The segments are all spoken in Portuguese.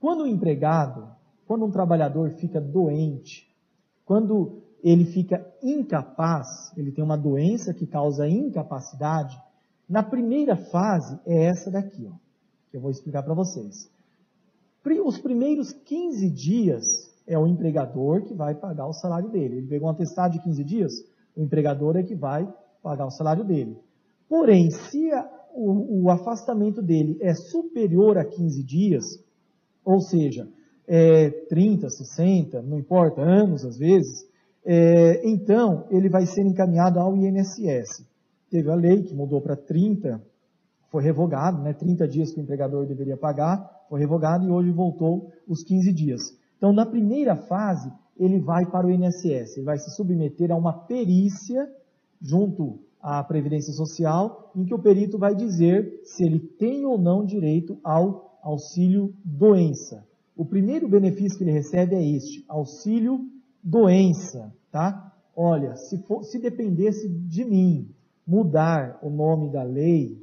Quando o empregado, quando um trabalhador fica doente, quando ele fica incapaz, ele tem uma doença que causa incapacidade, na primeira fase é essa daqui, ó, que eu vou explicar para vocês. Os primeiros 15 dias é o empregador que vai pagar o salário dele. Ele pegou um atestado de 15 dias, o empregador é que vai pagar o salário dele. Porém, se a, o, o, afastamento dele é superior a 15 dias, ou seja, é 30, 60, não importa, anos às vezes, é, então ele vai ser encaminhado ao INSS. Teve a lei que mudou para 30, foi revogado, né, 30 dias que o empregador deveria pagar, foi revogado e hoje voltou os 15 dias. Então, na primeira fase, ele vai para o INSS, ele vai se submeter a uma perícia junto à Previdência Social, em que o perito vai dizer se ele tem ou não direito ao auxílio doença. O primeiro benefício que ele recebe é este, auxílio doença, tá? Olha, se, for, se dependesse de mim mudar o nome da lei,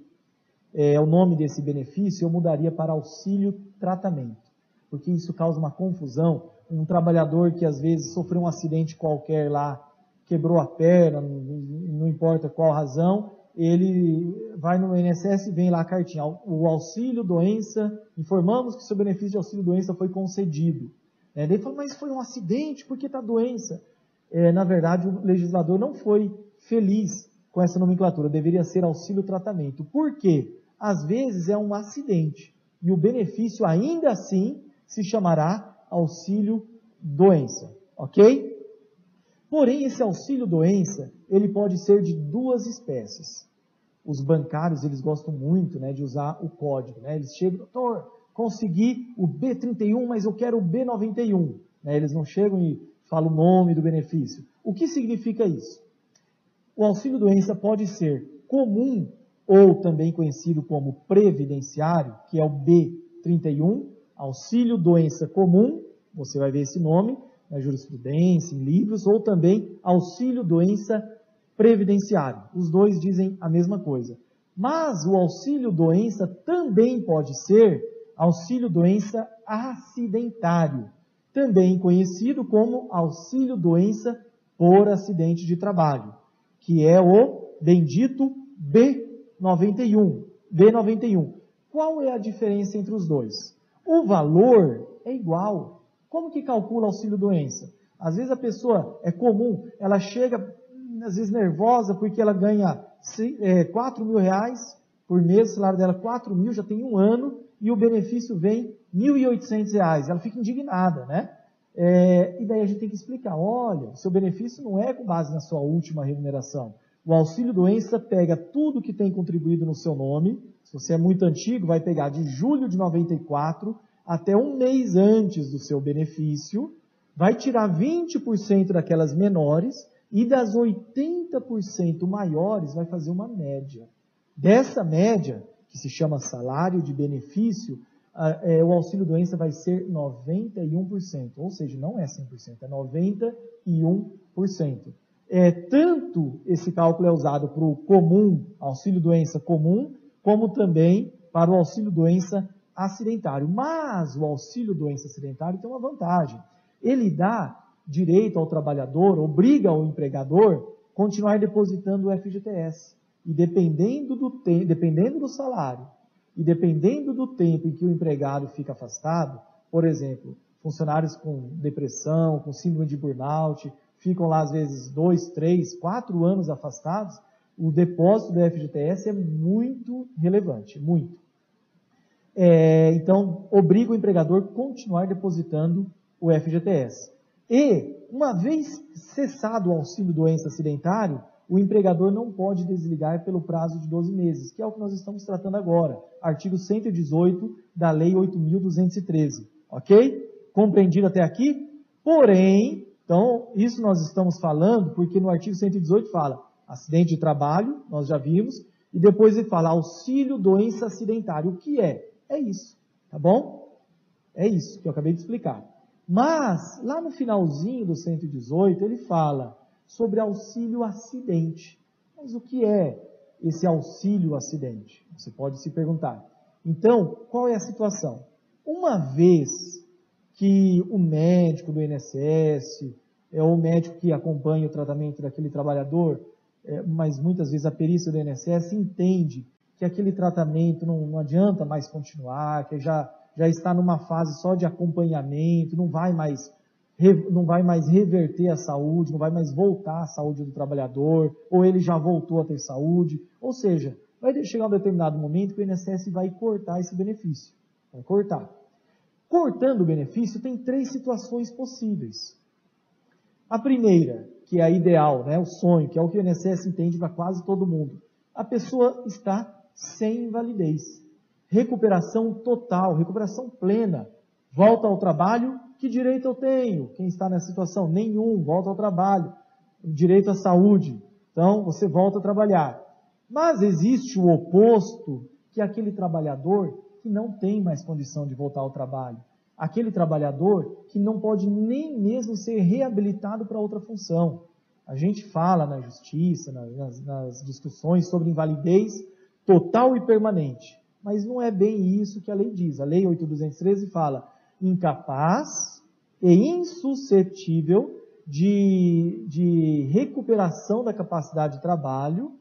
é, o nome desse benefício, eu mudaria para auxílio tratamento porque isso causa uma confusão. Um trabalhador que às vezes sofreu um acidente qualquer lá, quebrou a perna, não importa qual razão, ele vai no INSS e vem lá a cartinha, o auxílio doença, informamos que seu benefício de auxílio doença foi concedido. É, ele falou, mas foi um acidente, por que está doença? É, na verdade, o legislador não foi feliz com essa nomenclatura, deveria ser auxílio tratamento. Por quê? Às vezes é um acidente e o benefício ainda assim se chamará auxílio doença, ok? Porém, esse auxílio doença, ele pode ser de duas espécies. Os bancários, eles gostam muito né, de usar o código. Né? Eles chegam, doutor, consegui o B31, mas eu quero o B91. Né? Eles não chegam e falam o nome do benefício. O que significa isso? O auxílio doença pode ser comum ou também conhecido como previdenciário, que é o B31, auxílio doença comum, você vai ver esse nome na jurisprudência, em livros, ou também auxílio doença previdenciário. Os dois dizem a mesma coisa. Mas o auxílio doença também pode ser auxílio doença acidentário, também conhecido como auxílio doença por acidente de trabalho, que é o bendito B91. B91. Qual é a diferença entre os dois? O valor é igual. Como que calcula auxílio doença? Às vezes a pessoa é comum, ela chega às vezes nervosa porque ela ganha é, 4 mil reais por mês, o salário dela é 4 mil, já tem um ano, e o benefício vem 1.800 reais. Ela fica indignada, né? É, e daí a gente tem que explicar, olha, o seu benefício não é com base na sua última remuneração. O auxílio doença pega tudo que tem contribuído no seu nome, se você é muito antigo, vai pegar de julho de 94 até um mês antes do seu benefício, vai tirar 20% daquelas menores e das 80% maiores vai fazer uma média. Dessa média, que se chama salário de benefício, é, o auxílio doença vai ser 91%, ou seja, não é 100%, é 91%. É, tanto esse cálculo é usado para o comum, auxílio doença comum, como também para o auxílio doença acidentário. Mas o auxílio doença acidentário tem uma vantagem. Ele dá direito ao trabalhador, obriga o empregador a continuar depositando o FGTS. E dependendo do, dependendo do salário e dependendo do tempo em que o empregado fica afastado, por exemplo, funcionários com depressão, com síndrome de burnout, ficam lá às vezes dois, três, quatro anos afastados, o depósito do FGTS é muito relevante, muito. É, então, obriga o empregador a continuar depositando o FGTS. E, uma vez cessado o auxílio doença acidentário, o empregador não pode desligar pelo prazo de 12 meses, que é o que nós estamos tratando agora. Artigo 118 da Lei 8.213. Ok? Compreendido até aqui? Porém, então, isso nós estamos falando porque no artigo 118 fala acidente de trabalho, nós já vimos, e depois ele fala auxílio doença acidentária. O que é? É isso, tá bom? É isso que eu acabei de explicar. Mas, lá no finalzinho do 118, ele fala sobre auxílio acidente. Mas o que é esse auxílio acidente? Você pode se perguntar. Então, qual é a situação? Uma vez que o médico do INSS, é o médico que acompanha o tratamento daquele trabalhador, é, mas muitas vezes a perícia do INSS entende que aquele tratamento não, não adianta mais continuar, que já, já está numa fase só de acompanhamento, não vai mais não vai mais reverter a saúde, não vai mais voltar à saúde do trabalhador, ou ele já voltou a ter saúde. Ou seja, vai chegar um determinado momento que o INSS vai cortar esse benefício. Vai cortar. Cortando o benefício, tem três situações possíveis. A primeira, que é a ideal, né, o sonho, que é o que o INSS entende para quase todo mundo. A pessoa está sem invalidez. Recuperação total, recuperação plena. Volta ao trabalho, que direito eu tenho? Quem está nessa situação? Nenhum, volta ao trabalho. Direito à saúde. Então, você volta a trabalhar. Mas existe o oposto, que é aquele trabalhador que não tem mais condição de voltar ao trabalho. Aquele trabalhador que não pode nem mesmo ser reabilitado para outra função. A gente fala na justiça, nas, nas discussões sobre invalidez total e permanente. Mas não é bem isso que a lei diz. A lei 8213 fala incapaz e insuscetível de, de recuperação da capacidade de trabalho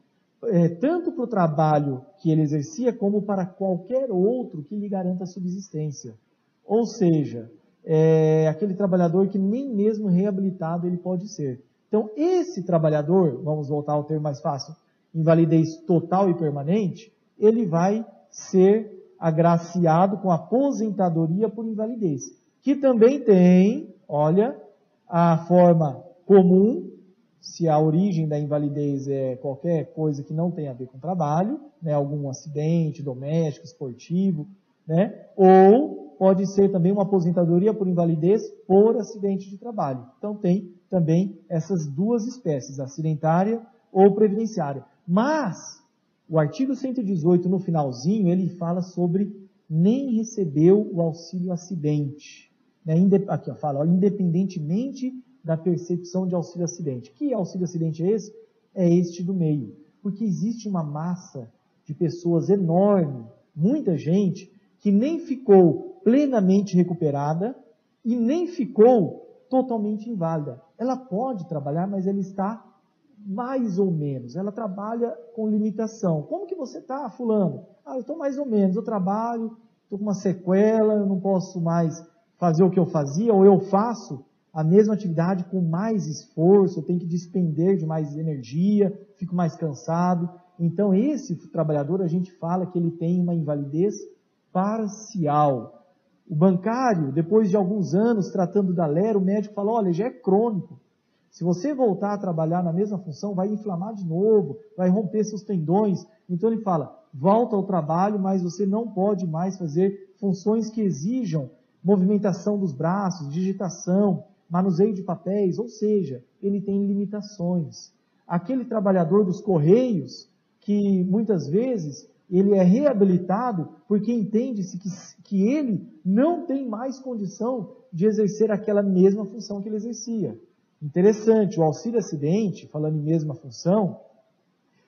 é, tanto para o trabalho que ele exercia, como para qualquer outro que lhe garanta a subsistência. Ou seja, é aquele trabalhador que nem mesmo reabilitado ele pode ser. Então, esse trabalhador, vamos voltar ao termo mais fácil, invalidez total e permanente, ele vai ser agraciado com aposentadoria por invalidez, que também tem, olha, a forma comum, se a origem da invalidez é qualquer coisa que não tem a ver com trabalho, né, algum acidente doméstico, esportivo, né, ou pode ser também uma aposentadoria por invalidez por acidente de trabalho. Então tem também essas duas espécies, acidentária ou previdenciária. Mas o artigo 118 no finalzinho ele fala sobre nem recebeu o auxílio acidente. Né, aqui ó, fala, ó, independentemente da percepção de auxílio acidente. Que auxílio acidente é esse? É este do meio. Porque existe uma massa de pessoas enorme, muita gente, que nem ficou plenamente recuperada e nem ficou totalmente inválida. Ela pode trabalhar, mas ela está mais ou menos. Ela trabalha com limitação. Como que você está, fulano? Ah, eu estou mais ou menos. Eu trabalho, estou com uma sequela, eu não posso mais fazer o que eu fazia, ou eu faço, a mesma atividade com mais esforço, eu tenho que despender de mais energia, fico mais cansado. Então, esse trabalhador, a gente fala que ele tem uma invalidez parcial. O bancário, depois de alguns anos tratando da lera, o médico fala: olha, já é crônico. Se você voltar a trabalhar na mesma função, vai inflamar de novo, vai romper seus tendões. Então ele fala: volta ao trabalho, mas você não pode mais fazer funções que exijam movimentação dos braços, digitação, manuseio de papéis, ou seja, ele tem limitações. Aquele trabalhador dos correios, que muitas vezes ele é reabilitado porque entende-se que, que ele não tem mais condição de exercer aquela mesma função que ele exercia. Interessante, o auxílio acidente, falando em mesma função,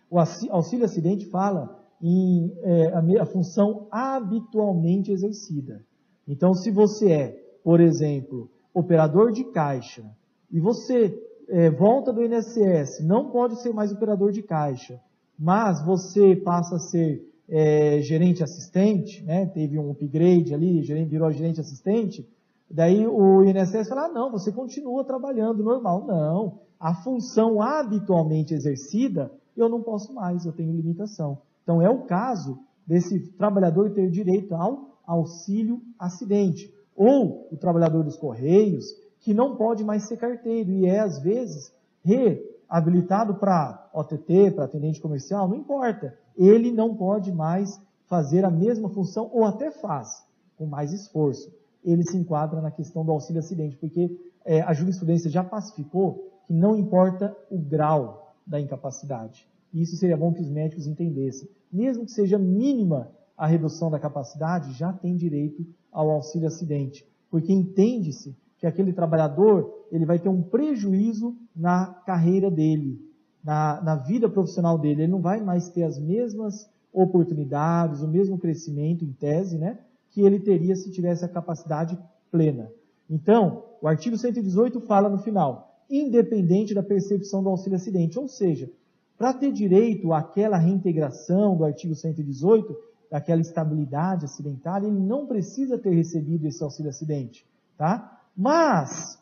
o auxílio acidente fala em é, a, a função habitualmente exercida. Então, se você é, por exemplo, operador de caixa, e você é, volta do INSS, não pode ser mais operador de caixa, mas você passa a ser é, gerente assistente, né, teve um upgrade ali, gerente, virou gerente assistente, daí o INSS fala, ah, não, você continua trabalhando normal. Não, a função habitualmente exercida, eu não posso mais, eu tenho limitação. Então é o caso desse trabalhador ter direito ao auxílio acidente ou o trabalhador dos correios, que não pode mais ser carteiro e é, às vezes, reabilitado para OTT, para atendente comercial, não importa. Ele não pode mais fazer a mesma função, ou até faz, com mais esforço. Ele se enquadra na questão do auxílio acidente, porque é, a jurisprudência já pacificou que não importa o grau da incapacidade. E isso seria bom que os médicos entendessem. Mesmo que seja mínima a redução da capacidade, já tem direito ao auxílio acidente, porque entende-se que aquele trabalhador ele vai ter um prejuízo na carreira dele, na, na vida profissional dele. Ele não vai mais ter as mesmas oportunidades, o mesmo crescimento em tese, né, que ele teria se tivesse a capacidade plena. Então, o artigo 118 fala no final, independente da percepção do auxílio acidente, ou seja, para ter direito àquela reintegração do artigo 118, daquela estabilidade acidentária, ele não precisa ter recebido esse auxílio acidente, tá? Mas,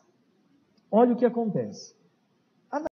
olha o que acontece.